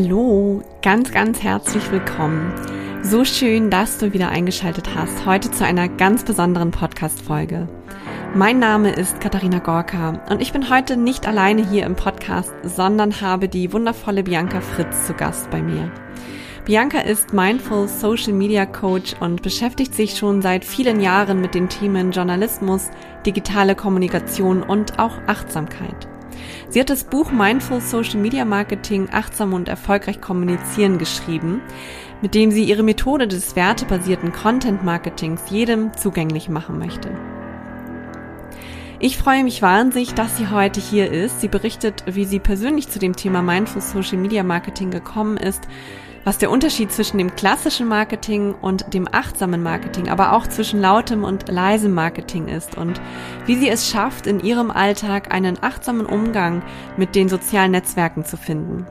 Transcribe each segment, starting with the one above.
Hallo, ganz, ganz herzlich willkommen. So schön, dass du wieder eingeschaltet hast, heute zu einer ganz besonderen Podcast-Folge. Mein Name ist Katharina Gorka und ich bin heute nicht alleine hier im Podcast, sondern habe die wundervolle Bianca Fritz zu Gast bei mir. Bianca ist Mindful Social Media Coach und beschäftigt sich schon seit vielen Jahren mit den Themen Journalismus, digitale Kommunikation und auch Achtsamkeit. Sie hat das Buch Mindful Social Media Marketing achtsam und erfolgreich kommunizieren geschrieben, mit dem sie ihre Methode des wertebasierten Content Marketings jedem zugänglich machen möchte. Ich freue mich wahnsinnig, dass sie heute hier ist. Sie berichtet, wie sie persönlich zu dem Thema Mindful Social Media Marketing gekommen ist, was der Unterschied zwischen dem klassischen Marketing und dem achtsamen Marketing, aber auch zwischen lautem und leisem Marketing ist und wie sie es schafft, in ihrem Alltag einen achtsamen Umgang mit den sozialen Netzwerken zu finden.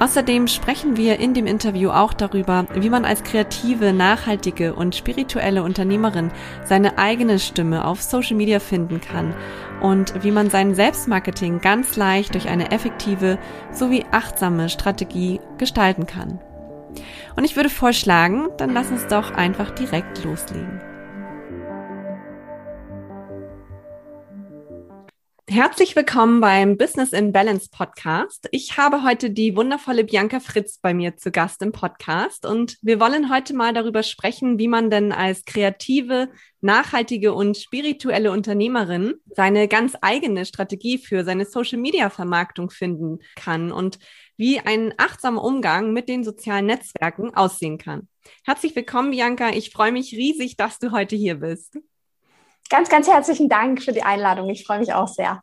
Außerdem sprechen wir in dem Interview auch darüber, wie man als kreative, nachhaltige und spirituelle Unternehmerin seine eigene Stimme auf Social Media finden kann und wie man sein Selbstmarketing ganz leicht durch eine effektive sowie achtsame Strategie gestalten kann. Und ich würde vorschlagen, dann lass uns doch einfach direkt loslegen. Herzlich willkommen beim Business in Balance Podcast. Ich habe heute die wundervolle Bianca Fritz bei mir zu Gast im Podcast und wir wollen heute mal darüber sprechen, wie man denn als kreative, nachhaltige und spirituelle Unternehmerin seine ganz eigene Strategie für seine Social Media Vermarktung finden kann und wie ein achtsamer Umgang mit den sozialen Netzwerken aussehen kann. Herzlich willkommen, Bianca. Ich freue mich riesig, dass du heute hier bist. Ganz, ganz herzlichen Dank für die Einladung. Ich freue mich auch sehr.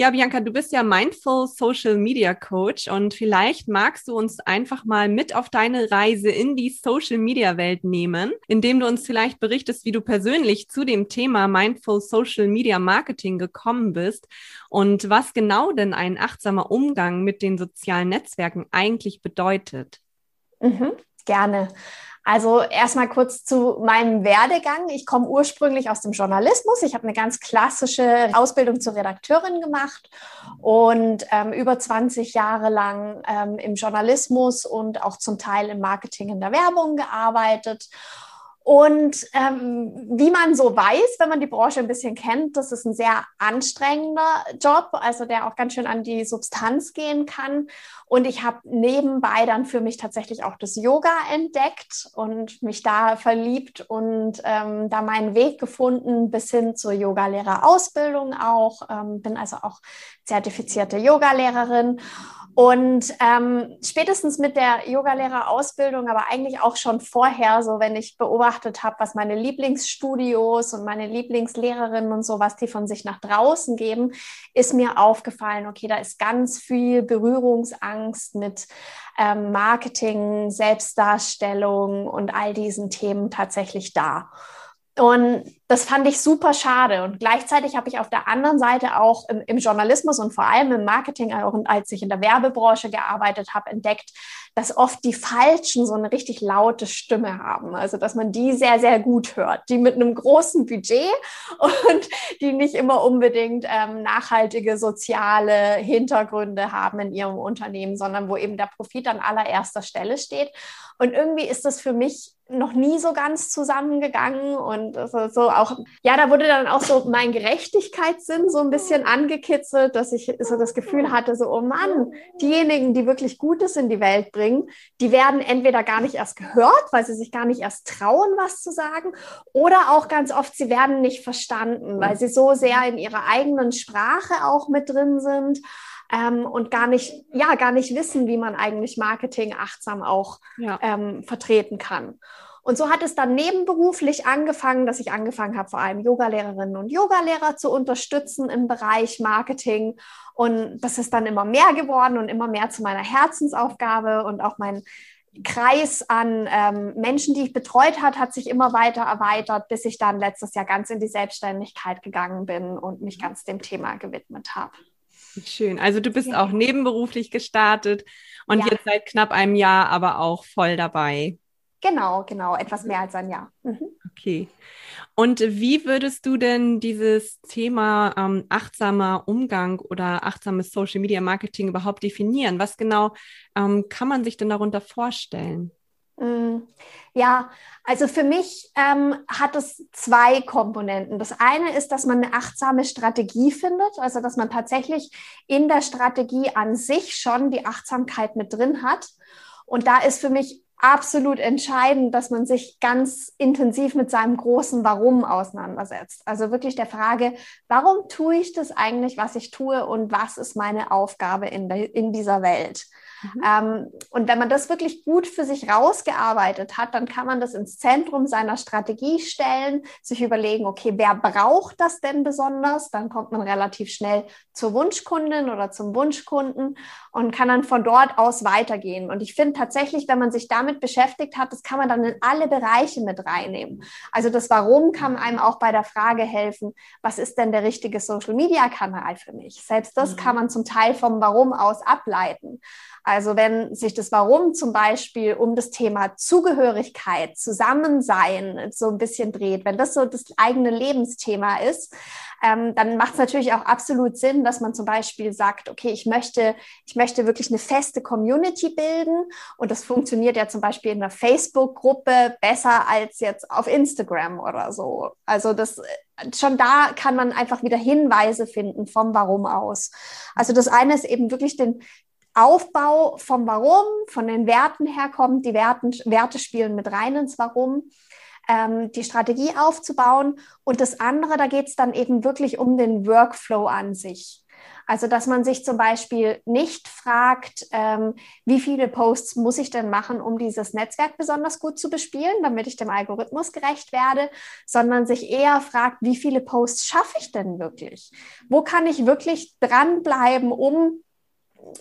Ja, Bianca, du bist ja Mindful Social Media Coach und vielleicht magst du uns einfach mal mit auf deine Reise in die Social Media Welt nehmen, indem du uns vielleicht berichtest, wie du persönlich zu dem Thema Mindful Social Media Marketing gekommen bist und was genau denn ein achtsamer Umgang mit den sozialen Netzwerken eigentlich bedeutet. Mhm, gerne. Also erstmal kurz zu meinem Werdegang. Ich komme ursprünglich aus dem Journalismus. Ich habe eine ganz klassische Ausbildung zur Redakteurin gemacht und ähm, über 20 Jahre lang ähm, im Journalismus und auch zum Teil im Marketing in der Werbung gearbeitet. Und ähm, wie man so weiß, wenn man die Branche ein bisschen kennt, das ist ein sehr anstrengender Job, also der auch ganz schön an die Substanz gehen kann. Und ich habe nebenbei dann für mich tatsächlich auch das Yoga entdeckt und mich da verliebt und ähm, da meinen Weg gefunden bis hin zur Yogalehrerausbildung auch. Ähm, bin also auch zertifizierte Yogalehrerin. Und ähm, spätestens mit der Yogalehrerausbildung, aber eigentlich auch schon vorher, so wenn ich beobachtet habe, was meine Lieblingsstudios und meine Lieblingslehrerinnen und so, was die von sich nach draußen geben, ist mir aufgefallen, okay, da ist ganz viel Berührungsangst mit ähm, Marketing, Selbstdarstellung und all diesen Themen tatsächlich da. Und das fand ich super schade. Und gleichzeitig habe ich auf der anderen Seite auch im, im, Journalismus und vor allem im Marketing, auch als ich in der Werbebranche gearbeitet habe, entdeckt, dass oft die Falschen so eine richtig laute Stimme haben. Also, dass man die sehr, sehr gut hört. Die mit einem großen Budget und die nicht immer unbedingt ähm, nachhaltige soziale Hintergründe haben in ihrem Unternehmen, sondern wo eben der Profit an allererster Stelle steht. Und irgendwie ist das für mich noch nie so ganz zusammengegangen und so, auch, ja, da wurde dann auch so mein Gerechtigkeitssinn so ein bisschen angekitzelt, dass ich so das Gefühl hatte, so, oh Mann, diejenigen, die wirklich Gutes in die Welt bringen, die werden entweder gar nicht erst gehört, weil sie sich gar nicht erst trauen, was zu sagen, oder auch ganz oft, sie werden nicht verstanden, weil sie so sehr in ihrer eigenen Sprache auch mit drin sind ähm, und gar nicht, ja, gar nicht wissen, wie man eigentlich Marketing achtsam auch ja. ähm, vertreten kann. Und so hat es dann nebenberuflich angefangen, dass ich angefangen habe, vor allem Yogalehrerinnen und Yogalehrer zu unterstützen im Bereich Marketing. Und das ist dann immer mehr geworden und immer mehr zu meiner Herzensaufgabe und auch mein Kreis an ähm, Menschen, die ich betreut hat, hat sich immer weiter erweitert, bis ich dann letztes Jahr ganz in die Selbstständigkeit gegangen bin und mich ganz dem Thema gewidmet habe. Schön. Also du bist auch nebenberuflich gestartet und ja. jetzt seit knapp einem Jahr aber auch voll dabei. Genau, genau, etwas mehr als ein Jahr. Mhm. Okay. Und wie würdest du denn dieses Thema ähm, achtsamer Umgang oder achtsames Social Media Marketing überhaupt definieren? Was genau ähm, kann man sich denn darunter vorstellen? Mm, ja, also für mich ähm, hat es zwei Komponenten. Das eine ist, dass man eine achtsame Strategie findet, also dass man tatsächlich in der Strategie an sich schon die Achtsamkeit mit drin hat. Und da ist für mich absolut entscheidend, dass man sich ganz intensiv mit seinem großen Warum auseinandersetzt. Also wirklich der Frage, warum tue ich das eigentlich, was ich tue und was ist meine Aufgabe in, der, in dieser Welt? Mhm. Ähm, und wenn man das wirklich gut für sich rausgearbeitet hat, dann kann man das ins Zentrum seiner Strategie stellen, sich überlegen, okay, wer braucht das denn besonders? Dann kommt man relativ schnell zur Wunschkundin oder zum Wunschkunden und kann dann von dort aus weitergehen. Und ich finde tatsächlich, wenn man sich damit beschäftigt hat, das kann man dann in alle Bereiche mit reinnehmen. Also das Warum kann einem auch bei der Frage helfen, was ist denn der richtige Social-Media-Kanal für mich? Selbst das mhm. kann man zum Teil vom Warum aus ableiten. Also wenn sich das Warum zum Beispiel um das Thema Zugehörigkeit, Zusammensein so ein bisschen dreht, wenn das so das eigene Lebensthema ist, ähm, dann macht es natürlich auch absolut Sinn, dass man zum Beispiel sagt, okay, ich möchte, ich möchte wirklich eine feste Community bilden und das funktioniert ja zum Beispiel in einer Facebook-Gruppe besser als jetzt auf Instagram oder so. Also das schon da kann man einfach wieder Hinweise finden vom Warum aus. Also das eine ist eben wirklich den, Aufbau vom Warum, von den Werten herkommt. Die Werten, Werte spielen mit rein ins Warum. Ähm, die Strategie aufzubauen. Und das andere, da geht es dann eben wirklich um den Workflow an sich. Also, dass man sich zum Beispiel nicht fragt, ähm, wie viele Posts muss ich denn machen, um dieses Netzwerk besonders gut zu bespielen, damit ich dem Algorithmus gerecht werde, sondern sich eher fragt, wie viele Posts schaffe ich denn wirklich? Wo kann ich wirklich dranbleiben, um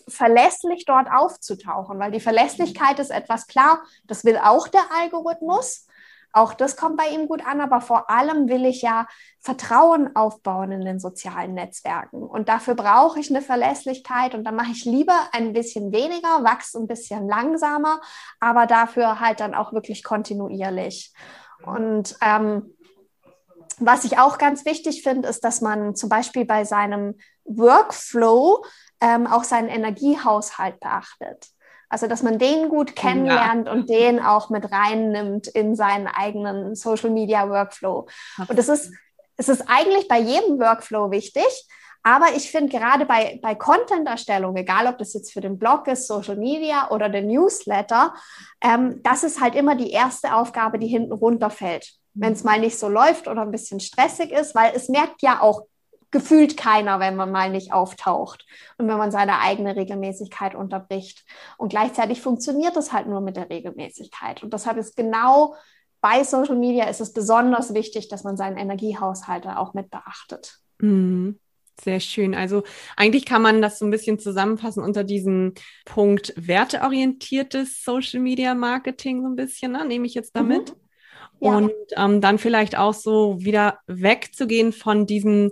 verlässlich dort aufzutauchen, weil die Verlässlichkeit ist etwas klar, das will auch der Algorithmus. Auch das kommt bei ihm gut an, aber vor allem will ich ja Vertrauen aufbauen in den sozialen Netzwerken. Und dafür brauche ich eine Verlässlichkeit und dann mache ich lieber ein bisschen weniger, wachse ein bisschen langsamer, aber dafür halt dann auch wirklich kontinuierlich. Und ähm, was ich auch ganz wichtig finde, ist, dass man zum Beispiel bei seinem Workflow ähm, auch seinen Energiehaushalt beachtet. Also, dass man den gut kennenlernt ja. und den auch mit reinnimmt in seinen eigenen Social Media Workflow. Und es ist, es ist eigentlich bei jedem Workflow wichtig. Aber ich finde gerade bei, bei Content-Erstellung, egal ob das jetzt für den Blog ist, Social Media oder den Newsletter, ähm, das ist halt immer die erste Aufgabe, die hinten runterfällt. Wenn es mal nicht so läuft oder ein bisschen stressig ist, weil es merkt ja auch gefühlt keiner, wenn man mal nicht auftaucht und wenn man seine eigene Regelmäßigkeit unterbricht. Und gleichzeitig funktioniert das halt nur mit der Regelmäßigkeit. Und deshalb ist genau bei Social Media ist es besonders wichtig, dass man seinen Energiehaushalt auch mit beachtet. Mhm. Sehr schön. Also eigentlich kann man das so ein bisschen zusammenfassen unter diesem Punkt werteorientiertes Social Media Marketing so ein bisschen, ne? nehme ich jetzt damit. Mhm. Ja. Und ähm, dann vielleicht auch so wieder wegzugehen von diesem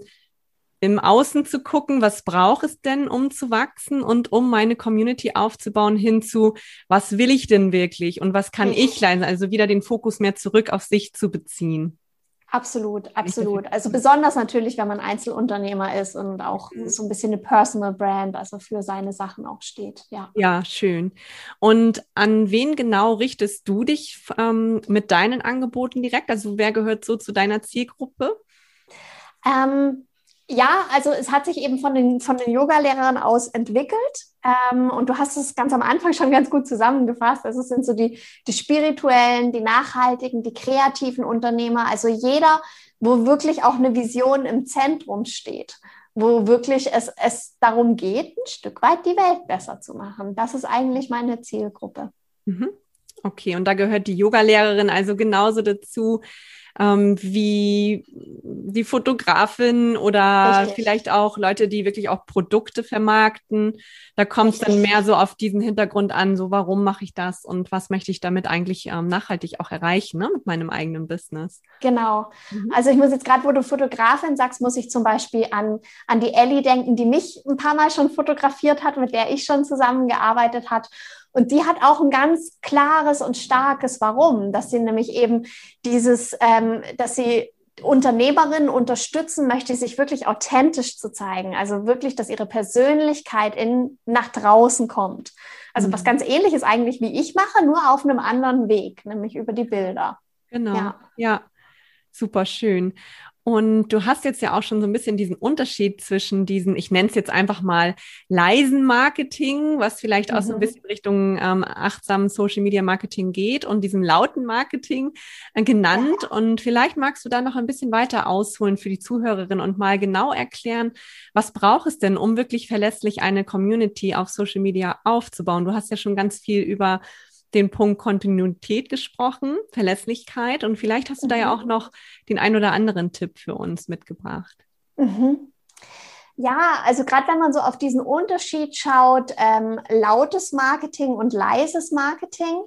im Außen zu gucken, was braucht es denn, um zu wachsen und um meine Community aufzubauen, hinzu, was will ich denn wirklich und was kann ich leisten? Also wieder den Fokus mehr zurück auf sich zu beziehen. Absolut, absolut. Also besonders natürlich, wenn man Einzelunternehmer ist und auch mhm. so ein bisschen eine Personal Brand, also für seine Sachen auch steht. Ja, ja schön. Und an wen genau richtest du dich ähm, mit deinen Angeboten direkt? Also wer gehört so zu deiner Zielgruppe? Ähm, ja, also es hat sich eben von den, von den Yoga-Lehrern aus entwickelt. Ähm, und du hast es ganz am Anfang schon ganz gut zusammengefasst. Also es sind so die, die spirituellen, die nachhaltigen, die kreativen Unternehmer. Also jeder, wo wirklich auch eine Vision im Zentrum steht, wo wirklich es, es darum geht, ein Stück weit die Welt besser zu machen. Das ist eigentlich meine Zielgruppe. Mhm. Okay, und da gehört die Yoga-Lehrerin also genauso dazu ähm, wie die Fotografin oder Richtig. vielleicht auch Leute, die wirklich auch Produkte vermarkten. Da kommt es dann mehr so auf diesen Hintergrund an, so warum mache ich das und was möchte ich damit eigentlich ähm, nachhaltig auch erreichen ne, mit meinem eigenen Business. Genau. Mhm. Also ich muss jetzt gerade, wo du Fotografin sagst, muss ich zum Beispiel an, an die Ellie denken, die mich ein paar Mal schon fotografiert hat, mit der ich schon zusammengearbeitet hat. Und die hat auch ein ganz klares und starkes Warum, dass sie nämlich eben dieses, ähm, dass sie Unternehmerinnen unterstützen möchte, sich wirklich authentisch zu zeigen. Also wirklich, dass ihre Persönlichkeit in, nach draußen kommt. Also mhm. was ganz ähnliches eigentlich wie ich mache, nur auf einem anderen Weg, nämlich über die Bilder. Genau. Ja, ja. Super schön. Und du hast jetzt ja auch schon so ein bisschen diesen Unterschied zwischen diesen, ich nenne es jetzt einfach mal leisen Marketing, was vielleicht mhm. auch so ein mhm. bisschen Richtung ähm, achtsamen Social Media Marketing geht und diesem lauten Marketing äh, genannt. Ja. Und vielleicht magst du da noch ein bisschen weiter ausholen für die Zuhörerin und mal genau erklären, was braucht es denn, um wirklich verlässlich eine Community auf Social Media aufzubauen? Du hast ja schon ganz viel über den Punkt Kontinuität gesprochen, Verlässlichkeit. Und vielleicht hast du mhm. da ja mhm. auch noch den ein oder anderen Tipp für uns mitgebracht. Mhm. Ja, also gerade wenn man so auf diesen Unterschied schaut, ähm, lautes Marketing und leises Marketing,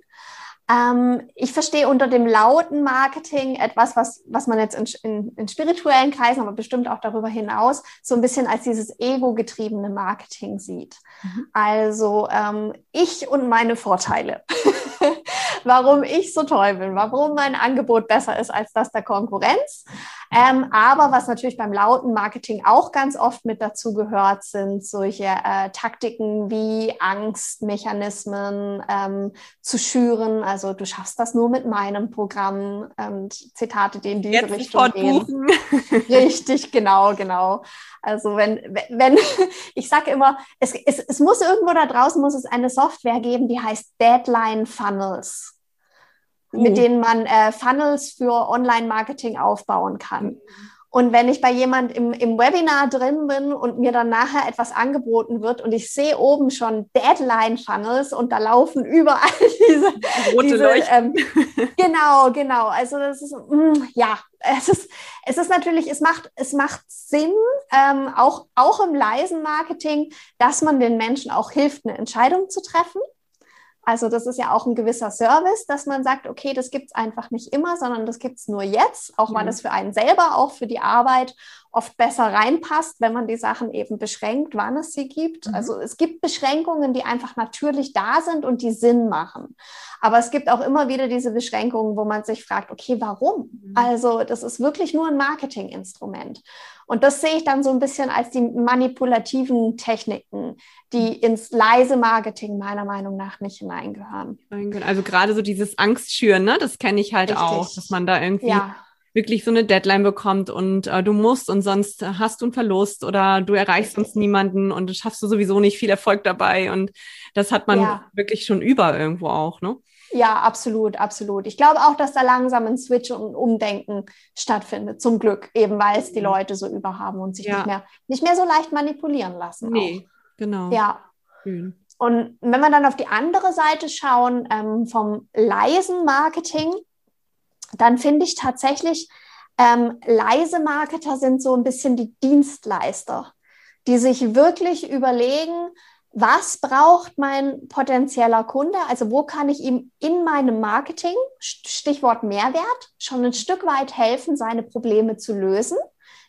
ähm, ich verstehe unter dem lauten Marketing etwas, was, was man jetzt in, in, in, spirituellen Kreisen, aber bestimmt auch darüber hinaus, so ein bisschen als dieses ego-getriebene Marketing sieht. Mhm. Also ähm, ich und meine Vorteile. warum ich so toll bin, warum mein Angebot besser ist als das der Konkurrenz. Ähm, aber was natürlich beim lauten Marketing auch ganz oft mit dazu gehört, sind solche äh, Taktiken wie Angstmechanismen ähm, zu schüren. Also du schaffst das nur mit meinem Programm und Zitate, die in diese Jetzt Richtung gehen. Richtig, genau, genau. Also wenn, wenn, ich sage immer, es, es, es muss irgendwo da draußen muss es eine Software geben, die heißt Deadline Funnels mit mhm. denen man äh, Funnels für Online-Marketing aufbauen kann. Mhm. Und wenn ich bei jemand im, im Webinar drin bin und mir dann nachher etwas angeboten wird und ich sehe oben schon Deadline-Funnels und da laufen überall diese, rote diese, ähm, genau, genau. Also das ist mh, mm, ja, es ist es ist natürlich, es macht es macht Sinn, ähm, auch auch im leisen Marketing, dass man den Menschen auch hilft, eine Entscheidung zu treffen. Also das ist ja auch ein gewisser Service, dass man sagt, okay, das gibt es einfach nicht immer, sondern das gibt es nur jetzt, auch weil es für einen selber, auch für die Arbeit oft besser reinpasst, wenn man die Sachen eben beschränkt, wann es sie gibt. Mhm. Also es gibt Beschränkungen, die einfach natürlich da sind und die Sinn machen. Aber es gibt auch immer wieder diese Beschränkungen, wo man sich fragt, okay, warum? Mhm. Also das ist wirklich nur ein Marketinginstrument. Und das sehe ich dann so ein bisschen als die manipulativen Techniken, die mhm. ins leise Marketing meiner Meinung nach nicht hineingehören. Also gerade so dieses Angstschüren, ne? das kenne ich halt Richtig. auch, dass man da irgendwie ja wirklich so eine Deadline bekommt und äh, du musst und sonst hast du einen Verlust oder du erreichst sonst niemanden und schaffst du sowieso nicht viel Erfolg dabei und das hat man ja. wirklich schon über irgendwo auch, ne? Ja, absolut, absolut. Ich glaube auch, dass da langsam ein Switch und Umdenken stattfindet, zum Glück, eben weil es die Leute so überhaben und sich ja. nicht, mehr, nicht mehr so leicht manipulieren lassen. Nee, auch. genau. Ja. Schön. Und wenn wir dann auf die andere Seite schauen, ähm, vom leisen Marketing, dann finde ich tatsächlich, ähm, leise Marketer sind so ein bisschen die Dienstleister, die sich wirklich überlegen, was braucht mein potenzieller Kunde? Also wo kann ich ihm in meinem Marketing, Stichwort Mehrwert, schon ein Stück weit helfen, seine Probleme zu lösen?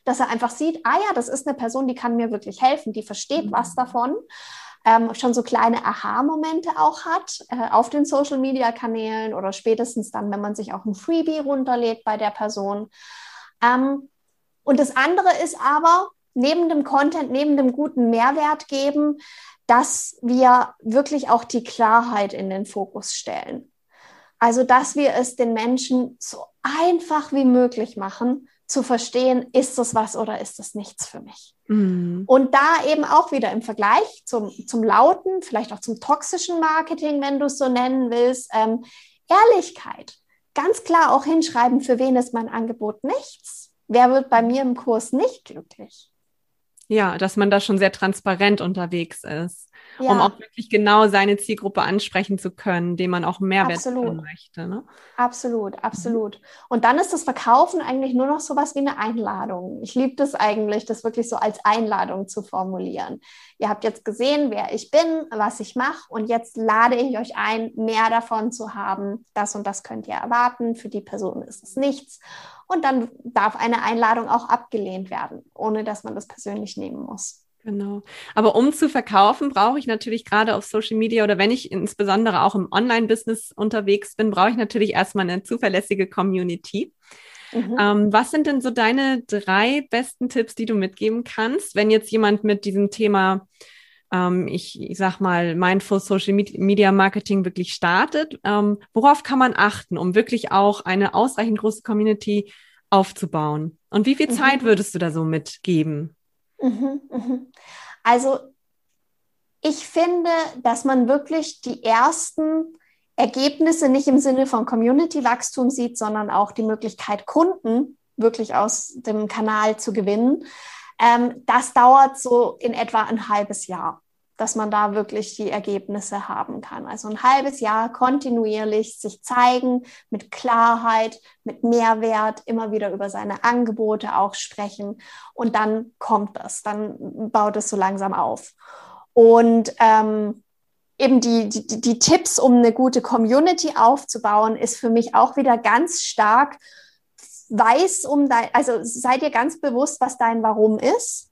Dass er einfach sieht, ah ja, das ist eine Person, die kann mir wirklich helfen, die versteht mhm. was davon ähm, schon so kleine Aha-Momente auch hat äh, auf den Social-Media-Kanälen oder spätestens dann, wenn man sich auch ein Freebie runterlädt bei der Person. Ähm, und das andere ist aber, neben dem Content, neben dem guten Mehrwert geben, dass wir wirklich auch die Klarheit in den Fokus stellen. Also, dass wir es den Menschen so einfach wie möglich machen, zu verstehen, ist das was oder ist das nichts für mich? Mhm. Und da eben auch wieder im Vergleich zum, zum lauten, vielleicht auch zum toxischen Marketing, wenn du es so nennen willst, ähm, Ehrlichkeit. Ganz klar auch hinschreiben, für wen ist mein Angebot nichts. Wer wird bei mir im Kurs nicht glücklich? Ja, dass man da schon sehr transparent unterwegs ist ja. um auch wirklich genau seine Zielgruppe ansprechen zu können, dem man auch Mehrwert absolut. möchte. Ne? Absolut, absolut. Und dann ist das Verkaufen eigentlich nur noch so was wie eine Einladung. Ich liebe das eigentlich, das wirklich so als Einladung zu formulieren. Ihr habt jetzt gesehen, wer ich bin, was ich mache und jetzt lade ich euch ein, mehr davon zu haben. Das und das könnt ihr erwarten. Für die Person ist es nichts. Und dann darf eine Einladung auch abgelehnt werden, ohne dass man das persönlich nehmen muss. Genau. Aber um zu verkaufen, brauche ich natürlich gerade auf Social Media oder wenn ich insbesondere auch im Online-Business unterwegs bin, brauche ich natürlich erstmal eine zuverlässige Community. Mhm. Ähm, was sind denn so deine drei besten Tipps, die du mitgeben kannst, wenn jetzt jemand mit diesem Thema, ähm, ich, ich sag mal, Mindful Social Media Marketing wirklich startet? Ähm, worauf kann man achten, um wirklich auch eine ausreichend große Community aufzubauen? Und wie viel mhm. Zeit würdest du da so mitgeben? Mhm, mhm. Also ich finde, dass man wirklich die ersten Ergebnisse nicht im Sinne von Community-Wachstum sieht, sondern auch die Möglichkeit, Kunden wirklich aus dem Kanal zu gewinnen. Ähm, das dauert so in etwa ein halbes Jahr, dass man da wirklich die Ergebnisse haben kann. Also ein halbes Jahr kontinuierlich sich zeigen, mit Klarheit, mit Mehrwert, immer wieder über seine Angebote auch sprechen. Und dann kommt das, dann baut es so langsam auf. Und ähm, eben die, die, die Tipps, um eine gute Community aufzubauen, ist für mich auch wieder ganz stark, weiß um dein, also sei dir ganz bewusst, was dein Warum ist.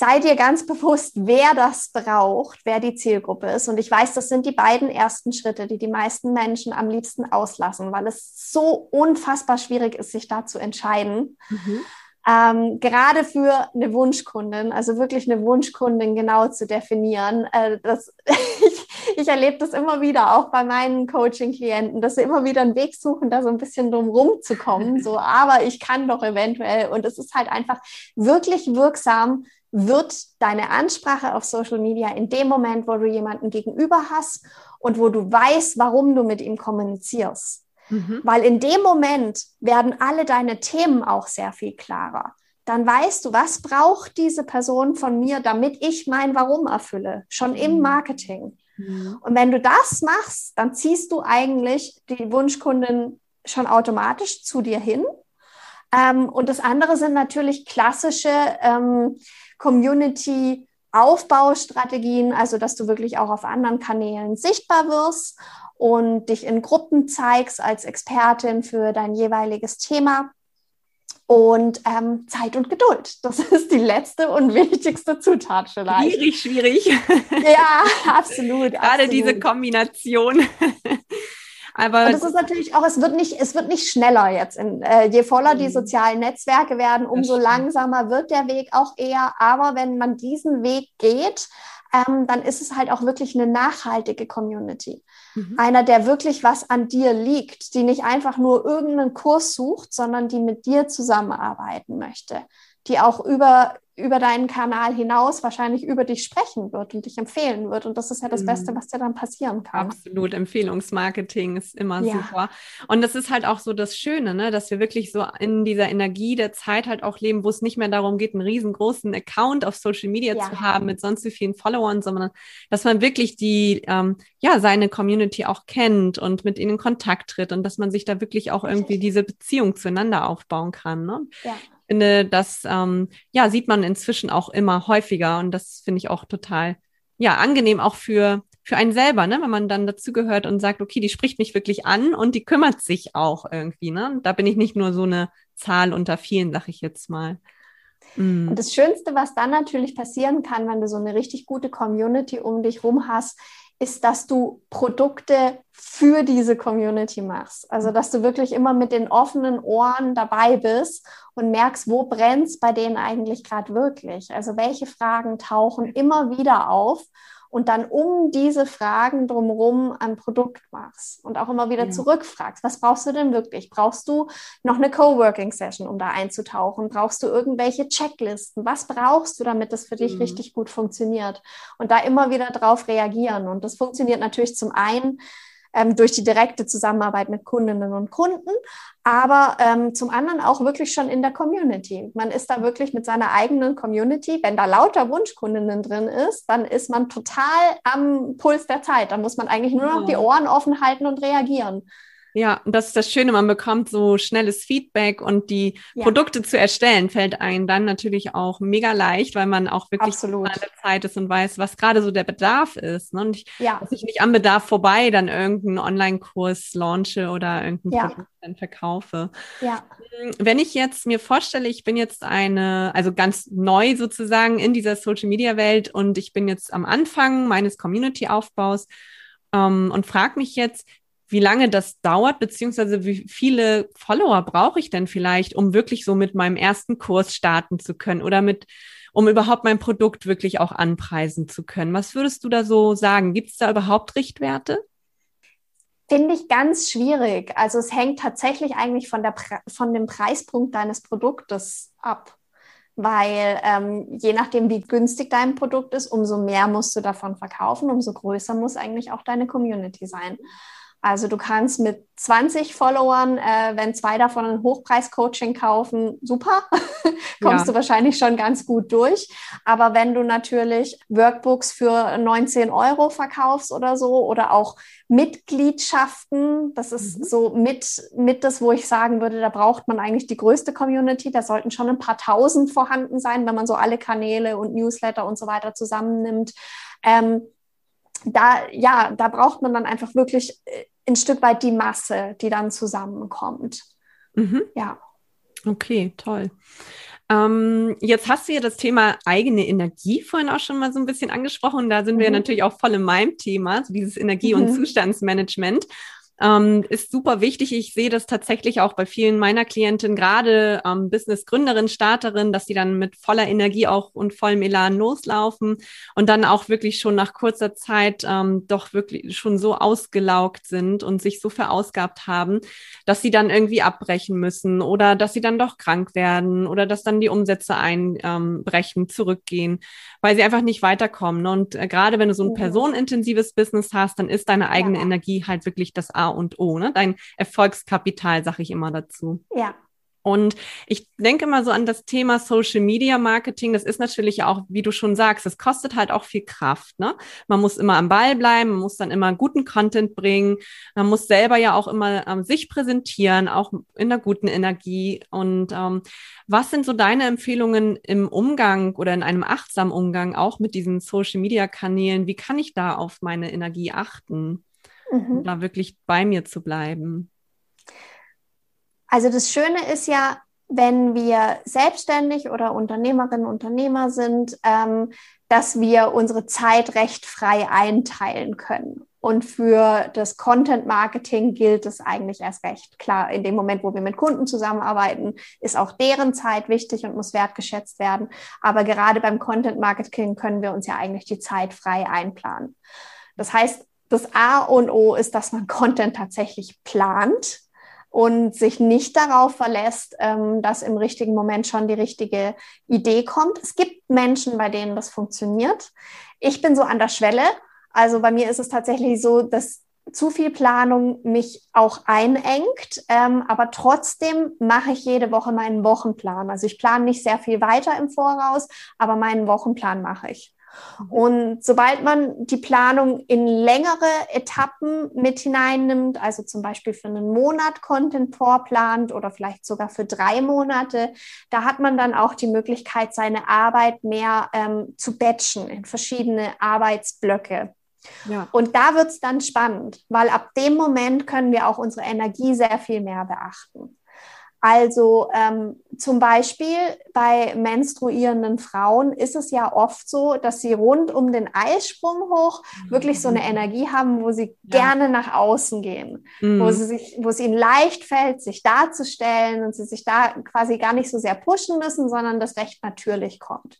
Sei dir ganz bewusst, wer das braucht, wer die Zielgruppe ist. Und ich weiß, das sind die beiden ersten Schritte, die die meisten Menschen am liebsten auslassen, weil es so unfassbar schwierig ist, sich da zu entscheiden. Mhm. Ähm, gerade für eine Wunschkundin, also wirklich eine Wunschkundin genau zu definieren. Äh, das, ich, ich erlebe das immer wieder, auch bei meinen Coaching-Klienten, dass sie immer wieder einen Weg suchen, da so ein bisschen drum rumzukommen. So, aber ich kann doch eventuell. Und es ist halt einfach wirklich wirksam, wird deine Ansprache auf Social Media in dem Moment, wo du jemanden gegenüber hast und wo du weißt, warum du mit ihm kommunizierst. Mhm. Weil in dem Moment werden alle deine Themen auch sehr viel klarer. Dann weißt du, was braucht diese Person von mir, damit ich mein Warum erfülle, schon im mhm. Marketing. Mhm. Und wenn du das machst, dann ziehst du eigentlich die Wunschkundin schon automatisch zu dir hin. Ähm, und das andere sind natürlich klassische ähm, Community- Aufbaustrategien, also dass du wirklich auch auf anderen Kanälen sichtbar wirst und dich in Gruppen zeigst als Expertin für dein jeweiliges Thema. Und ähm, Zeit und Geduld. Das ist die letzte und wichtigste Zutat vielleicht. Schwierig, schwierig. Ja, absolut. Gerade absolut. diese Kombination. Aber und es ist natürlich auch, es wird nicht, es wird nicht schneller jetzt. In, äh, je voller die mhm. sozialen Netzwerke werden, umso langsamer wird der Weg auch eher. Aber wenn man diesen Weg geht, ähm, dann ist es halt auch wirklich eine nachhaltige Community. Mhm. Einer, der wirklich was an dir liegt, die nicht einfach nur irgendeinen Kurs sucht, sondern die mit dir zusammenarbeiten möchte, die auch über, über deinen Kanal hinaus wahrscheinlich über dich sprechen wird und dich empfehlen wird. Und das ist ja das Beste, mhm. was dir dann passieren kann. Absolut. Empfehlungsmarketing ist immer ja. super. Und das ist halt auch so das Schöne, ne? dass wir wirklich so in dieser Energie der Zeit halt auch leben, wo es nicht mehr darum geht, einen riesengroßen Account auf Social Media ja. zu haben mit sonst wie vielen Followern, sondern dass man wirklich die, ähm, ja, seine Community auch kennt und mit ihnen in Kontakt tritt und dass man sich da wirklich auch irgendwie diese Beziehung zueinander aufbauen kann. Ne? Ja finde, das ähm, ja sieht man inzwischen auch immer häufiger und das finde ich auch total ja angenehm auch für für einen selber, ne, wenn man dann dazugehört und sagt, okay, die spricht mich wirklich an und die kümmert sich auch irgendwie, ne? Da bin ich nicht nur so eine Zahl unter vielen, sag ich jetzt mal. Mm. Und das Schönste, was dann natürlich passieren kann, wenn du so eine richtig gute Community um dich rum hast, ist, dass du Produkte für diese Community machst. Also, dass du wirklich immer mit den offenen Ohren dabei bist und merkst, wo brennt bei denen eigentlich gerade wirklich. Also, welche Fragen tauchen immer wieder auf und dann um diese Fragen drumherum ein Produkt machst und auch immer wieder ja. zurückfragst, was brauchst du denn wirklich? Brauchst du noch eine Coworking-Session, um da einzutauchen? Brauchst du irgendwelche Checklisten? Was brauchst du, damit das für dich mhm. richtig gut funktioniert? Und da immer wieder drauf reagieren. Und das funktioniert natürlich zum einen, ähm, durch die direkte Zusammenarbeit mit Kundinnen und Kunden, aber ähm, zum anderen auch wirklich schon in der Community. Man ist da wirklich mit seiner eigenen Community. Wenn da lauter Wunschkundinnen drin ist, dann ist man total am Puls der Zeit. Da muss man eigentlich nur noch die Ohren offen halten und reagieren. Ja, und das ist das Schöne, man bekommt so schnelles Feedback und die ja. Produkte zu erstellen fällt einem dann natürlich auch mega leicht, weil man auch wirklich Absolut. an der Zeit ist und weiß, was gerade so der Bedarf ist. Ne? Und ich, ja. dass ich nicht am Bedarf vorbei dann irgendeinen Online-Kurs launche oder irgendein ja. Produkt dann verkaufe. Ja. Hm, wenn ich jetzt mir vorstelle, ich bin jetzt eine, also ganz neu sozusagen in dieser Social-Media-Welt und ich bin jetzt am Anfang meines Community-Aufbaus ähm, und frage mich jetzt, wie lange das dauert, beziehungsweise wie viele Follower brauche ich denn vielleicht, um wirklich so mit meinem ersten Kurs starten zu können oder mit, um überhaupt mein Produkt wirklich auch anpreisen zu können. Was würdest du da so sagen? Gibt es da überhaupt Richtwerte? Finde ich ganz schwierig. Also es hängt tatsächlich eigentlich von, der, von dem Preispunkt deines Produktes ab. Weil ähm, je nachdem, wie günstig dein Produkt ist, umso mehr musst du davon verkaufen, umso größer muss eigentlich auch deine Community sein. Also du kannst mit 20 Followern, äh, wenn zwei davon ein Hochpreis-Coaching kaufen, super, kommst ja. du wahrscheinlich schon ganz gut durch. Aber wenn du natürlich Workbooks für 19 Euro verkaufst oder so oder auch Mitgliedschaften, das ist mhm. so mit, mit das, wo ich sagen würde, da braucht man eigentlich die größte Community. Da sollten schon ein paar tausend vorhanden sein, wenn man so alle Kanäle und Newsletter und so weiter zusammennimmt. Ähm, da, ja, da braucht man dann einfach wirklich äh, ein Stück weit die Masse, die dann zusammenkommt. Mhm. Ja. Okay, toll. Ähm, jetzt hast du ja das Thema eigene Energie vorhin auch schon mal so ein bisschen angesprochen. Da sind mhm. wir natürlich auch voll in meinem Thema, so dieses Energie- mhm. und Zustandsmanagement ähm, ist super wichtig. Ich sehe das tatsächlich auch bei vielen meiner Klientinnen, gerade ähm, Business-Gründerinnen, Starterinnen, dass die dann mit voller Energie auch und vollem Elan loslaufen und dann auch wirklich schon nach kurzer Zeit ähm, doch wirklich schon so ausgelaugt sind und sich so verausgabt haben, dass sie dann irgendwie abbrechen müssen oder dass sie dann doch krank werden oder dass dann die Umsätze einbrechen, zurückgehen, weil sie einfach nicht weiterkommen. Und äh, gerade wenn du so ein personenintensives Business hast, dann ist deine eigene ja. Energie halt wirklich das A und O, ne? Dein Erfolgskapital, sage ich immer dazu. Ja. Und ich denke mal so an das Thema Social Media Marketing. Das ist natürlich auch, wie du schon sagst, es kostet halt auch viel Kraft. Ne? Man muss immer am Ball bleiben, man muss dann immer guten Content bringen, man muss selber ja auch immer ähm, sich präsentieren, auch in einer guten Energie. Und ähm, was sind so deine Empfehlungen im Umgang oder in einem achtsamen Umgang auch mit diesen Social Media Kanälen? Wie kann ich da auf meine Energie achten? Mhm. da wirklich bei mir zu bleiben. Also das Schöne ist ja, wenn wir selbstständig oder Unternehmerinnen, Unternehmer sind, ähm, dass wir unsere Zeit recht frei einteilen können. Und für das Content Marketing gilt es eigentlich erst recht. Klar, in dem Moment, wo wir mit Kunden zusammenarbeiten, ist auch deren Zeit wichtig und muss wertgeschätzt werden. Aber gerade beim Content Marketing können wir uns ja eigentlich die Zeit frei einplanen. Das heißt, das A und O ist, dass man Content tatsächlich plant und sich nicht darauf verlässt, ähm, dass im richtigen Moment schon die richtige Idee kommt. Es gibt Menschen, bei denen das funktioniert. Ich bin so an der Schwelle. Also bei mir ist es tatsächlich so, dass zu viel Planung mich auch einengt, ähm, aber trotzdem mache ich jede Woche meinen Wochenplan. Also ich plane nicht sehr viel weiter im Voraus, aber meinen Wochenplan mache ich. Mhm. Und sobald man die Planung in längere Etappen mit hineinnimmt, also zum Beispiel für einen Monat Content vorplant oder vielleicht sogar für drei Monate, da hat man dann auch die Möglichkeit, seine Arbeit mehr ähm, zu batchen in verschiedene Arbeitsblöcke. Ja. Und da wird es dann spannend, weil ab dem Moment können wir auch unsere Energie sehr viel mehr beachten. Also ähm, zum Beispiel bei menstruierenden Frauen ist es ja oft so, dass sie rund um den Eisprung hoch wirklich so eine. Energie haben, wo sie ja. gerne nach außen gehen, mhm. wo, sie sich, wo es ihnen leicht fällt, sich darzustellen und sie sich da quasi gar nicht so sehr pushen müssen, sondern das recht natürlich kommt.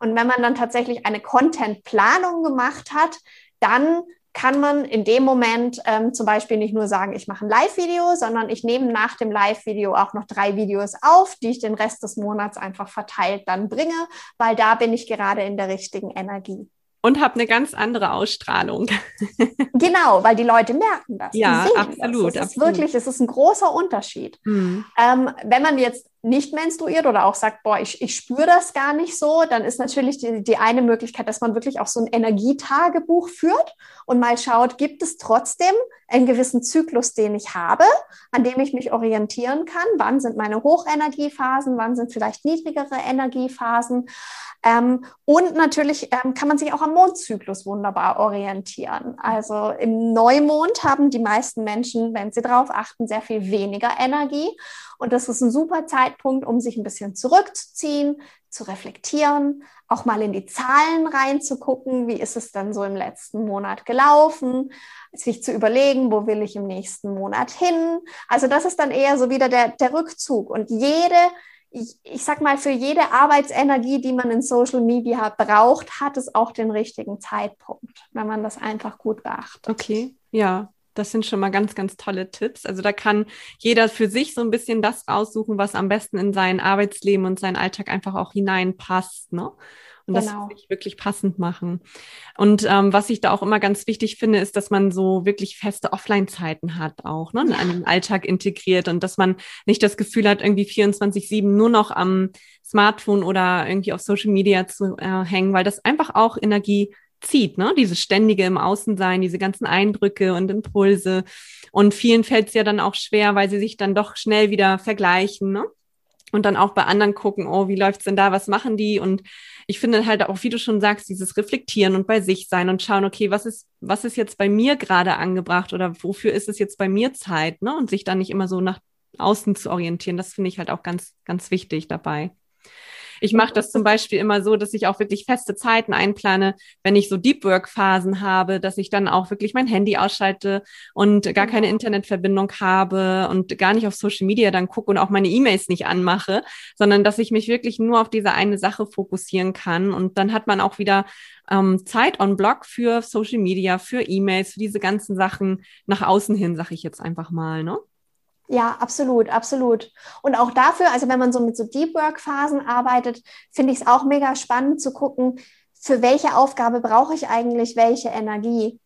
Und wenn man dann tatsächlich eine Content-Planung gemacht hat, dann kann man in dem Moment ähm, zum Beispiel nicht nur sagen, ich mache ein Live-Video, sondern ich nehme nach dem Live-Video auch noch drei Videos auf, die ich den Rest des Monats einfach verteilt dann bringe, weil da bin ich gerade in der richtigen Energie. Und habe eine ganz andere Ausstrahlung. genau, weil die Leute merken das. Ja, absolut. Das. Es ist absolut. wirklich, es ist ein großer Unterschied. Mhm. Ähm, wenn man jetzt nicht menstruiert oder auch sagt, boah, ich, ich spüre das gar nicht so, dann ist natürlich die, die eine Möglichkeit, dass man wirklich auch so ein Energietagebuch führt und mal schaut, gibt es trotzdem einen gewissen Zyklus, den ich habe, an dem ich mich orientieren kann? Wann sind meine Hochenergiephasen? Wann sind vielleicht niedrigere Energiephasen? Ähm, und natürlich ähm, kann man sich auch am Mondzyklus wunderbar orientieren. Also im Neumond haben die meisten Menschen, wenn sie darauf achten, sehr viel weniger Energie. Und das ist ein super Zeit Zeitpunkt, um sich ein bisschen zurückzuziehen, zu reflektieren, auch mal in die Zahlen reinzugucken, wie ist es denn so im letzten Monat gelaufen, sich zu überlegen, wo will ich im nächsten Monat hin. Also das ist dann eher so wieder der, der Rückzug. Und jede, ich, ich sag mal, für jede Arbeitsenergie, die man in Social Media braucht, hat es auch den richtigen Zeitpunkt, wenn man das einfach gut beachtet. Okay, ja, das sind schon mal ganz, ganz tolle Tipps. Also da kann jeder für sich so ein bisschen das raussuchen, was am besten in sein Arbeitsleben und seinen Alltag einfach auch hineinpasst. Ne? Und genau. das wirklich passend machen. Und ähm, was ich da auch immer ganz wichtig finde, ist, dass man so wirklich feste Offline-Zeiten hat auch, ne, in ja. einen Alltag integriert und dass man nicht das Gefühl hat, irgendwie 24-7 nur noch am Smartphone oder irgendwie auf Social Media zu äh, hängen, weil das einfach auch Energie zieht, ne? Diese ständige im Außensein, diese ganzen Eindrücke und Impulse. Und vielen fällt es ja dann auch schwer, weil sie sich dann doch schnell wieder vergleichen, ne? Und dann auch bei anderen gucken, oh, wie läuft's denn da, was machen die? Und ich finde halt auch, wie du schon sagst, dieses Reflektieren und bei sich sein und schauen, okay, was ist, was ist jetzt bei mir gerade angebracht oder wofür ist es jetzt bei mir Zeit, ne? Und sich dann nicht immer so nach außen zu orientieren, das finde ich halt auch ganz, ganz wichtig dabei. Ich mache das zum Beispiel immer so, dass ich auch wirklich feste Zeiten einplane, wenn ich so Deep Work Phasen habe, dass ich dann auch wirklich mein Handy ausschalte und gar keine Internetverbindung habe und gar nicht auf Social Media dann gucke und auch meine E-Mails nicht anmache, sondern dass ich mich wirklich nur auf diese eine Sache fokussieren kann. Und dann hat man auch wieder ähm, Zeit on Block für Social Media, für E-Mails, für diese ganzen Sachen nach außen hin, sage ich jetzt einfach mal, ne? Ja, absolut, absolut. Und auch dafür, also wenn man so mit so Deep Work Phasen arbeitet, finde ich es auch mega spannend zu gucken, für welche Aufgabe brauche ich eigentlich welche Energie.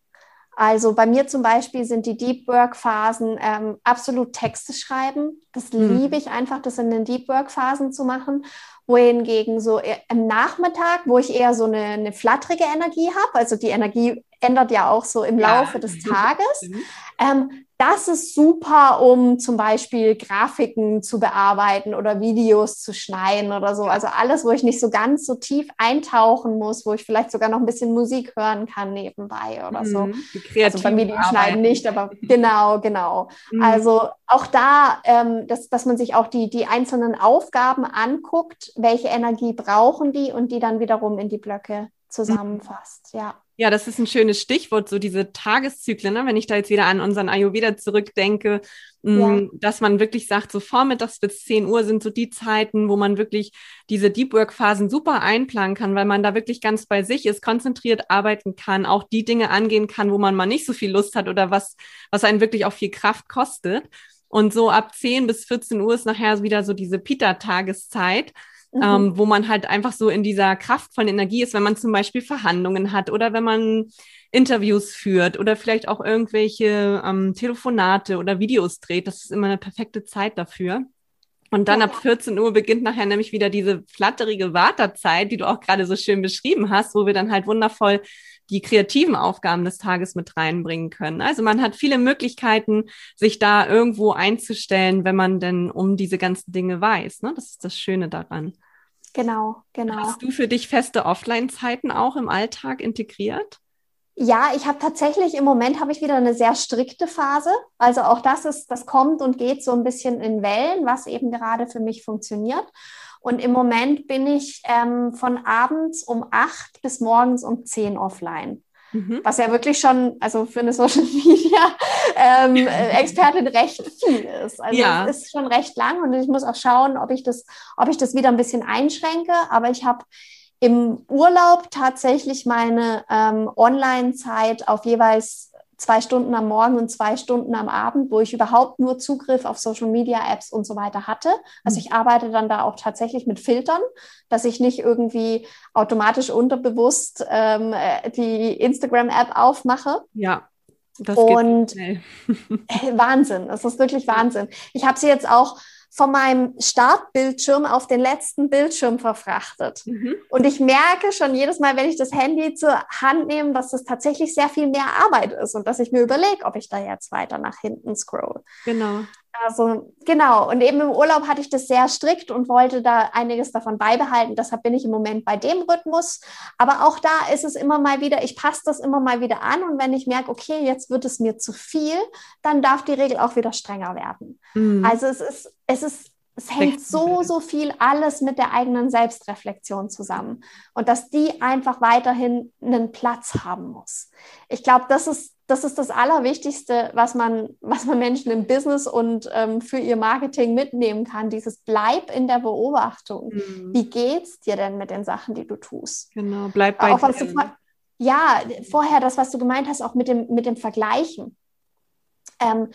Also bei mir zum Beispiel sind die Deep Work Phasen ähm, absolut Texte schreiben. Das mhm. liebe ich einfach, das in den Deep Work Phasen zu machen. Wohingegen so im Nachmittag, wo ich eher so eine, eine flatterige Energie habe, also die Energie ändert ja auch so im Laufe ja. des Tages. Mhm. Ähm, das ist super, um zum Beispiel Grafiken zu bearbeiten oder Videos zu schneiden oder so. Also alles, wo ich nicht so ganz so tief eintauchen muss, wo ich vielleicht sogar noch ein bisschen Musik hören kann nebenbei oder so. Mhm, also beim Videoschneiden nicht, aber genau, genau. Mhm. Also auch da, ähm, dass, dass man sich auch die, die einzelnen Aufgaben anguckt, welche Energie brauchen die und die dann wiederum in die Blöcke. Zusammenfasst. Ja. Ja, das ist ein schönes Stichwort, so diese Tageszyklen, ne? wenn ich da jetzt wieder an unseren Ayurveda zurückdenke, mm, ja. dass man wirklich sagt, so vormittags bis 10 Uhr sind so die Zeiten, wo man wirklich diese Deep Work Phasen super einplanen kann, weil man da wirklich ganz bei sich ist, konzentriert arbeiten kann, auch die Dinge angehen kann, wo man mal nicht so viel Lust hat oder was, was einen wirklich auch viel Kraft kostet. Und so ab 10 bis 14 Uhr ist nachher wieder so diese Pita-Tageszeit Mhm. Ähm, wo man halt einfach so in dieser kraftvollen Energie ist, wenn man zum Beispiel Verhandlungen hat oder wenn man Interviews führt oder vielleicht auch irgendwelche ähm, Telefonate oder Videos dreht. Das ist immer eine perfekte Zeit dafür. Und dann ja. ab 14 Uhr beginnt nachher nämlich wieder diese flatterige Wartezeit, die du auch gerade so schön beschrieben hast, wo wir dann halt wundervoll die kreativen Aufgaben des Tages mit reinbringen können. Also man hat viele Möglichkeiten, sich da irgendwo einzustellen, wenn man denn um diese ganzen Dinge weiß. Ne? Das ist das Schöne daran. Genau, genau. Hast du für dich feste Offline-Zeiten auch im Alltag integriert? Ja, ich habe tatsächlich im Moment habe ich wieder eine sehr strikte Phase. Also auch das ist, das kommt und geht so ein bisschen in Wellen, was eben gerade für mich funktioniert. Und im Moment bin ich ähm, von abends um acht bis morgens um zehn offline. Mhm. Was ja wirklich schon, also für eine Social Media ähm, Expertin recht viel ist. Also ja. es ist schon recht lang und ich muss auch schauen, ob ich das, ob ich das wieder ein bisschen einschränke. Aber ich habe im Urlaub tatsächlich meine ähm, Online-Zeit auf jeweils zwei Stunden am Morgen und zwei Stunden am Abend, wo ich überhaupt nur Zugriff auf Social Media Apps und so weiter hatte. Also mhm. ich arbeite dann da auch tatsächlich mit Filtern, dass ich nicht irgendwie automatisch unterbewusst ähm, äh, die Instagram App aufmache. Ja. Das und geht Wahnsinn, das ist wirklich Wahnsinn. Ich habe sie jetzt auch von meinem Startbildschirm auf den letzten Bildschirm verfrachtet. Mhm. Und ich merke schon jedes Mal, wenn ich das Handy zur Hand nehme, dass das tatsächlich sehr viel mehr Arbeit ist und dass ich mir überlege, ob ich da jetzt weiter nach hinten scroll. Genau. Also genau, und eben im Urlaub hatte ich das sehr strikt und wollte da einiges davon beibehalten. Deshalb bin ich im Moment bei dem Rhythmus. Aber auch da ist es immer mal wieder, ich passe das immer mal wieder an und wenn ich merke, okay, jetzt wird es mir zu viel, dann darf die Regel auch wieder strenger werden. Mhm. Also es ist, es ist Es hängt so, so viel alles mit der eigenen Selbstreflexion zusammen und dass die einfach weiterhin einen Platz haben muss. Ich glaube, das ist, das ist das Allerwichtigste, was man, was man Menschen im Business und ähm, für ihr Marketing mitnehmen kann. Dieses Bleib in der Beobachtung. Mhm. Wie geht's dir denn mit den Sachen, die du tust? Genau, bleib bei auch, dir. ja, vorher das, was du gemeint hast, auch mit dem, mit dem Vergleichen. Ähm,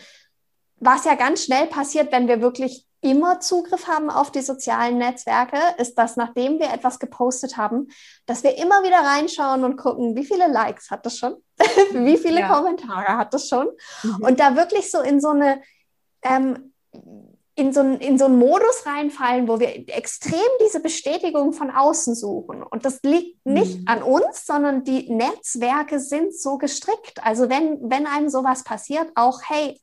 was ja ganz schnell passiert, wenn wir wirklich immer Zugriff haben auf die sozialen Netzwerke, ist, dass nachdem wir etwas gepostet haben, dass wir immer wieder reinschauen und gucken, wie viele Likes hat das schon, wie viele ja. Kommentare hat das schon mhm. und da wirklich so in so eine ähm, in so, in so einen Modus reinfallen, wo wir extrem diese Bestätigung von außen suchen. Und das liegt nicht mhm. an uns, sondern die Netzwerke sind so gestrickt. Also wenn, wenn einem sowas passiert, auch, hey,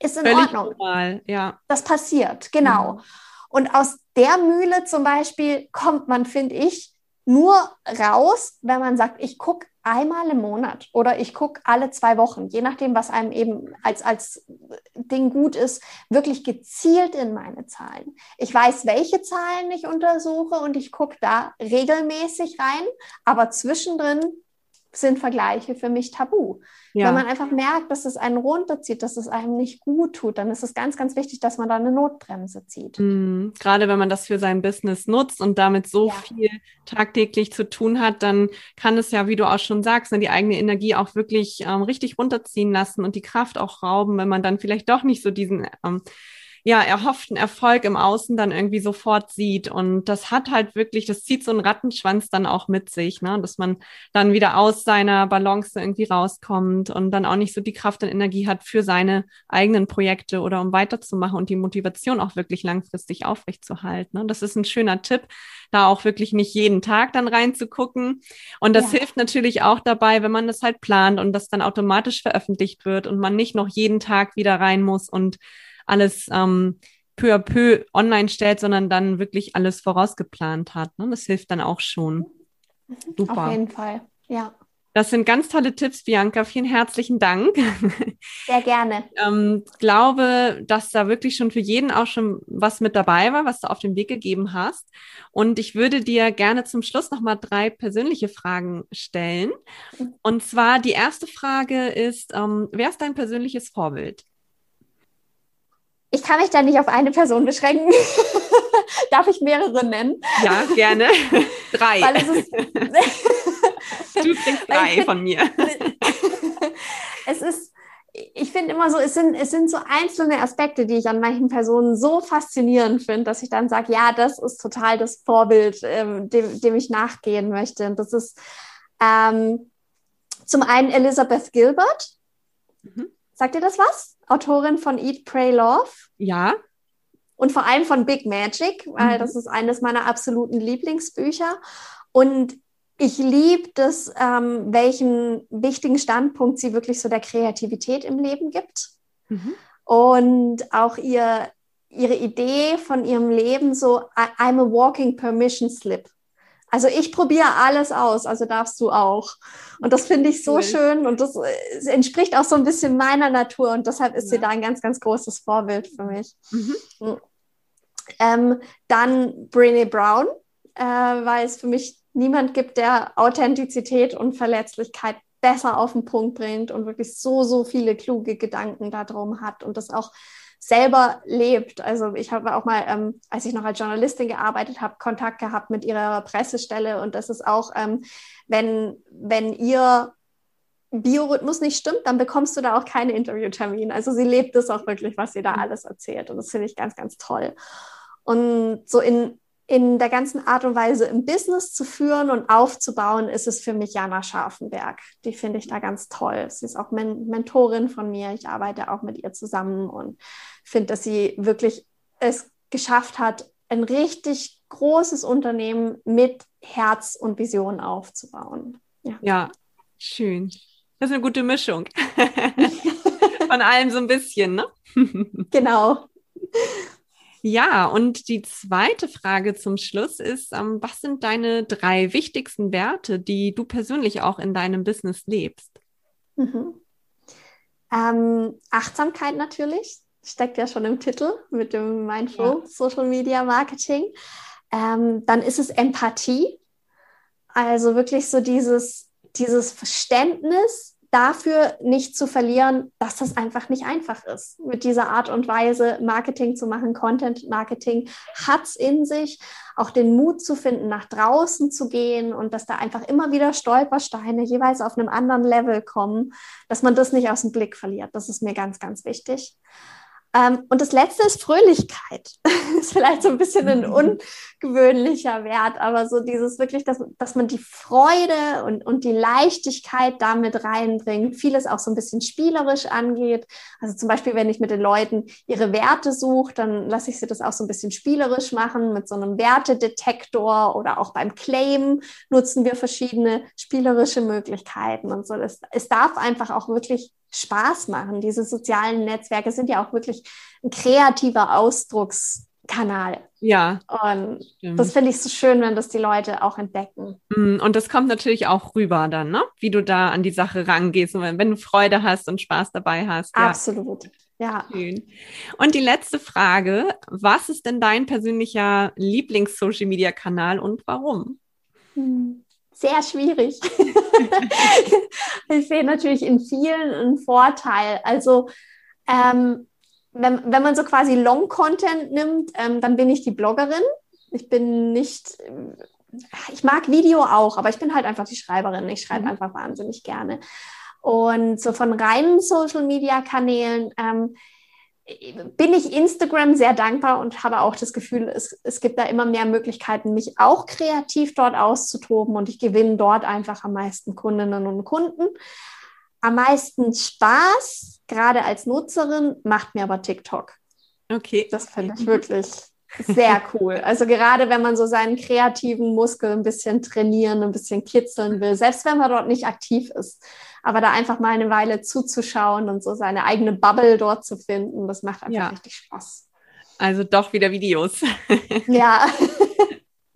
ist in Völlig Ordnung. Normal, ja. Das passiert, genau. Mhm. Und aus der Mühle zum Beispiel kommt man, finde ich, nur raus, wenn man sagt, ich gucke einmal im Monat oder ich gucke alle zwei Wochen, je nachdem, was einem eben als, als Ding gut ist, wirklich gezielt in meine Zahlen. Ich weiß, welche Zahlen ich untersuche und ich gucke da regelmäßig rein, aber zwischendrin sind Vergleiche für mich tabu. Ja. Wenn man einfach merkt, dass es einen runterzieht, dass es einem nicht gut tut, dann ist es ganz, ganz wichtig, dass man da eine Notbremse zieht. Mhm. Gerade wenn man das für sein Business nutzt und damit so ja. viel tagtäglich zu tun hat, dann kann es ja, wie du auch schon sagst, ne, die eigene Energie auch wirklich ähm, richtig runterziehen lassen und die Kraft auch rauben, wenn man dann vielleicht doch nicht so diesen ähm, ja, erhofften Erfolg im Außen dann irgendwie sofort sieht. Und das hat halt wirklich, das zieht so einen Rattenschwanz dann auch mit sich, ne? dass man dann wieder aus seiner Balance irgendwie rauskommt und dann auch nicht so die Kraft und Energie hat für seine eigenen Projekte oder um weiterzumachen und die Motivation auch wirklich langfristig aufrechtzuerhalten. Ne? Das ist ein schöner Tipp, da auch wirklich nicht jeden Tag dann reinzugucken. Und das ja. hilft natürlich auch dabei, wenn man das halt plant und das dann automatisch veröffentlicht wird und man nicht noch jeden Tag wieder rein muss und alles ähm, peu à peu online stellt, sondern dann wirklich alles vorausgeplant hat. Ne? Das hilft dann auch schon. Mhm. Super. Auf jeden Fall, ja. Das sind ganz tolle Tipps, Bianca. Vielen herzlichen Dank. Sehr gerne. ähm, glaube, dass da wirklich schon für jeden auch schon was mit dabei war, was du auf den Weg gegeben hast. Und ich würde dir gerne zum Schluss nochmal drei persönliche Fragen stellen. Mhm. Und zwar die erste Frage ist, ähm, wer ist dein persönliches Vorbild? Ich kann mich da nicht auf eine Person beschränken. Darf ich mehrere nennen? Ja, gerne. drei. Du kriegst drei von mir. es ist, ich finde immer so, es sind, es sind so einzelne Aspekte, die ich an manchen Personen so faszinierend finde, dass ich dann sage, ja, das ist total das Vorbild, ähm, dem, dem ich nachgehen möchte. Und das ist ähm, zum einen Elizabeth Gilbert. Mhm. Sagt ihr das was? Autorin von Eat, Pray, Love. Ja. Und vor allem von Big Magic, weil mhm. das ist eines meiner absoluten Lieblingsbücher. Und ich liebe das, ähm, welchen wichtigen Standpunkt sie wirklich so der Kreativität im Leben gibt. Mhm. Und auch ihr, ihre Idee von ihrem Leben so, I'm a walking permission slip. Also ich probiere alles aus, also darfst du auch. Und das finde ich so cool. schön und das entspricht auch so ein bisschen meiner Natur und deshalb ist ja. sie da ein ganz, ganz großes Vorbild für mich. Mhm. Hm. Ähm, dann Brene Brown, äh, weil es für mich niemand gibt, der Authentizität und Verletzlichkeit besser auf den Punkt bringt und wirklich so, so viele kluge Gedanken darum hat und das auch selber lebt. Also ich habe auch mal, ähm, als ich noch als Journalistin gearbeitet habe, Kontakt gehabt mit ihrer Pressestelle und das ist auch, ähm, wenn, wenn ihr Biorhythmus nicht stimmt, dann bekommst du da auch keine Interviewtermine. Also sie lebt es auch wirklich, was sie da mhm. alles erzählt und das finde ich ganz, ganz toll. Und so in, in der ganzen Art und Weise im Business zu führen und aufzubauen, ist es für mich Jana Scharfenberg. Die finde ich da ganz toll. Sie ist auch Men Mentorin von mir. Ich arbeite auch mit ihr zusammen und finde, dass sie wirklich es geschafft hat, ein richtig großes Unternehmen mit Herz und Vision aufzubauen. Ja, ja schön. Das ist eine gute Mischung. von allem so ein bisschen, ne? genau. Ja, und die zweite Frage zum Schluss ist, ähm, was sind deine drei wichtigsten Werte, die du persönlich auch in deinem Business lebst? Mhm. Ähm, Achtsamkeit natürlich. steckt ja schon im Titel mit dem Mindful ja. Social Media Marketing. Ähm, dann ist es Empathie. Also wirklich so dieses, dieses Verständnis, dafür nicht zu verlieren, dass das einfach nicht einfach ist, mit dieser Art und Weise Marketing zu machen. Content Marketing hat es in sich, auch den Mut zu finden, nach draußen zu gehen und dass da einfach immer wieder Stolpersteine jeweils auf einem anderen Level kommen, dass man das nicht aus dem Blick verliert. Das ist mir ganz, ganz wichtig. Ähm, und das letzte ist Fröhlichkeit. ist vielleicht so ein bisschen ein ungewöhnlicher Wert, aber so dieses wirklich, dass, dass man die Freude und, und die Leichtigkeit damit reinbringt, vieles auch so ein bisschen spielerisch angeht. Also zum Beispiel, wenn ich mit den Leuten ihre Werte suche, dann lasse ich sie das auch so ein bisschen spielerisch machen mit so einem Wertedetektor oder auch beim Claim nutzen wir verschiedene spielerische Möglichkeiten und so. Es, es darf einfach auch wirklich Spaß machen. Diese sozialen Netzwerke sind ja auch wirklich ein kreativer Ausdruckskanal. Ja. Und stimmt. das finde ich so schön, wenn das die Leute auch entdecken. Mm, und das kommt natürlich auch rüber dann, ne? Wie du da an die Sache rangehst und wenn du Freude hast und Spaß dabei hast. Absolut. Ja. Schön. Und die letzte Frage: Was ist denn dein persönlicher Lieblings-Social-Media-Kanal und warum? Hm sehr schwierig. ich sehe natürlich in vielen einen Vorteil. Also ähm, wenn, wenn man so quasi Long-Content nimmt, ähm, dann bin ich die Bloggerin. Ich bin nicht, ich mag Video auch, aber ich bin halt einfach die Schreiberin. Ich schreibe mhm. einfach wahnsinnig gerne. Und so von reinen Social-Media-Kanälen ähm, bin ich Instagram sehr dankbar und habe auch das Gefühl, es, es gibt da immer mehr Möglichkeiten, mich auch kreativ dort auszutoben und ich gewinne dort einfach am meisten Kundinnen und Kunden. Am meisten Spaß, gerade als Nutzerin, macht mir aber TikTok. Okay. Das finde ich wirklich sehr cool. Also gerade wenn man so seinen kreativen Muskel ein bisschen trainieren, ein bisschen kitzeln will, selbst wenn man dort nicht aktiv ist aber da einfach mal eine Weile zuzuschauen und so seine eigene Bubble dort zu finden, das macht einfach ja. richtig Spaß. Also doch wieder Videos. Ja.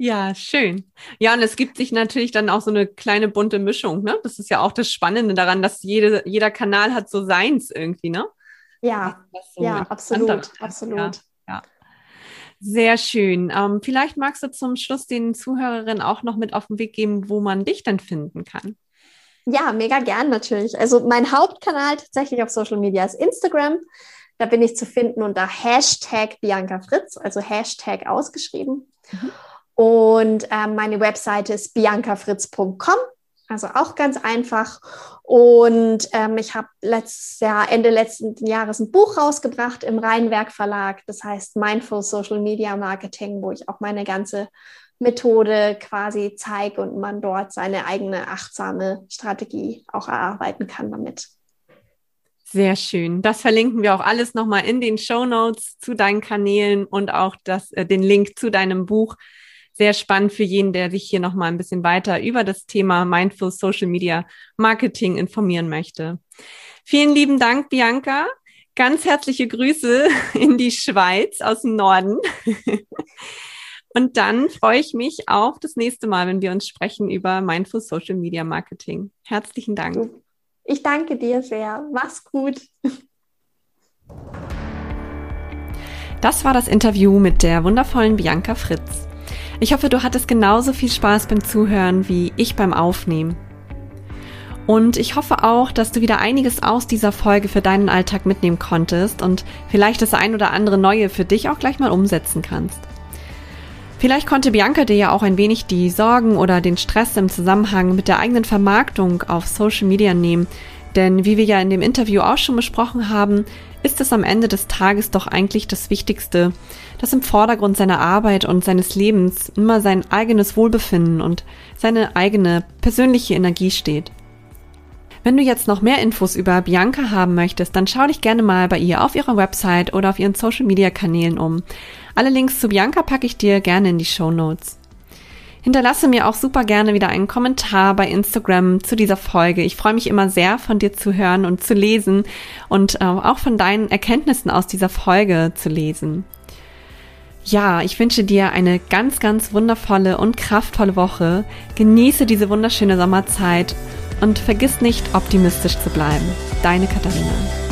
Ja, schön. Ja, und es gibt sich natürlich dann auch so eine kleine bunte Mischung, ne? Das ist ja auch das Spannende daran, dass jede, jeder Kanal hat so seins irgendwie, ne? Ja, so ja, absolut, absolut. Ja, ja. Sehr schön. Ähm, vielleicht magst du zum Schluss den Zuhörerinnen auch noch mit auf den Weg geben, wo man dich dann finden kann. Ja, mega gern natürlich. Also mein Hauptkanal tatsächlich auf Social Media ist Instagram. Da bin ich zu finden unter Hashtag Bianca Fritz, also Hashtag ausgeschrieben. Mhm. Und äh, meine Webseite ist biancafritz.com, also auch ganz einfach. Und ähm, ich habe letztes Jahr, Ende letzten Jahres ein Buch rausgebracht im Rheinwerk Verlag. Das heißt Mindful Social Media Marketing, wo ich auch meine ganze Methode quasi zeige und man dort seine eigene achtsame Strategie auch erarbeiten kann damit. Sehr schön. Das verlinken wir auch alles nochmal in den Show Notes zu deinen Kanälen und auch das, äh, den Link zu deinem Buch. Sehr spannend für jeden, der sich hier nochmal ein bisschen weiter über das Thema Mindful Social Media Marketing informieren möchte. Vielen lieben Dank, Bianca. Ganz herzliche Grüße in die Schweiz aus dem Norden. Und dann freue ich mich auf das nächste Mal, wenn wir uns sprechen über Mindful Social Media Marketing. Herzlichen Dank. Ich danke dir sehr. Mach's gut. Das war das Interview mit der wundervollen Bianca Fritz. Ich hoffe, du hattest genauso viel Spaß beim Zuhören wie ich beim Aufnehmen. Und ich hoffe auch, dass du wieder einiges aus dieser Folge für deinen Alltag mitnehmen konntest und vielleicht das ein oder andere Neue für dich auch gleich mal umsetzen kannst. Vielleicht konnte Bianca dir ja auch ein wenig die Sorgen oder den Stress im Zusammenhang mit der eigenen Vermarktung auf Social Media nehmen, denn wie wir ja in dem Interview auch schon besprochen haben, ist es am Ende des Tages doch eigentlich das Wichtigste, dass im Vordergrund seiner Arbeit und seines Lebens immer sein eigenes Wohlbefinden und seine eigene persönliche Energie steht. Wenn du jetzt noch mehr Infos über Bianca haben möchtest, dann schau dich gerne mal bei ihr auf ihrer Website oder auf ihren Social Media Kanälen um. Alle Links zu Bianca packe ich dir gerne in die Show Notes. Hinterlasse mir auch super gerne wieder einen Kommentar bei Instagram zu dieser Folge. Ich freue mich immer sehr, von dir zu hören und zu lesen und äh, auch von deinen Erkenntnissen aus dieser Folge zu lesen. Ja, ich wünsche dir eine ganz, ganz wundervolle und kraftvolle Woche. Genieße diese wunderschöne Sommerzeit und vergiss nicht, optimistisch zu bleiben. Deine Katharina.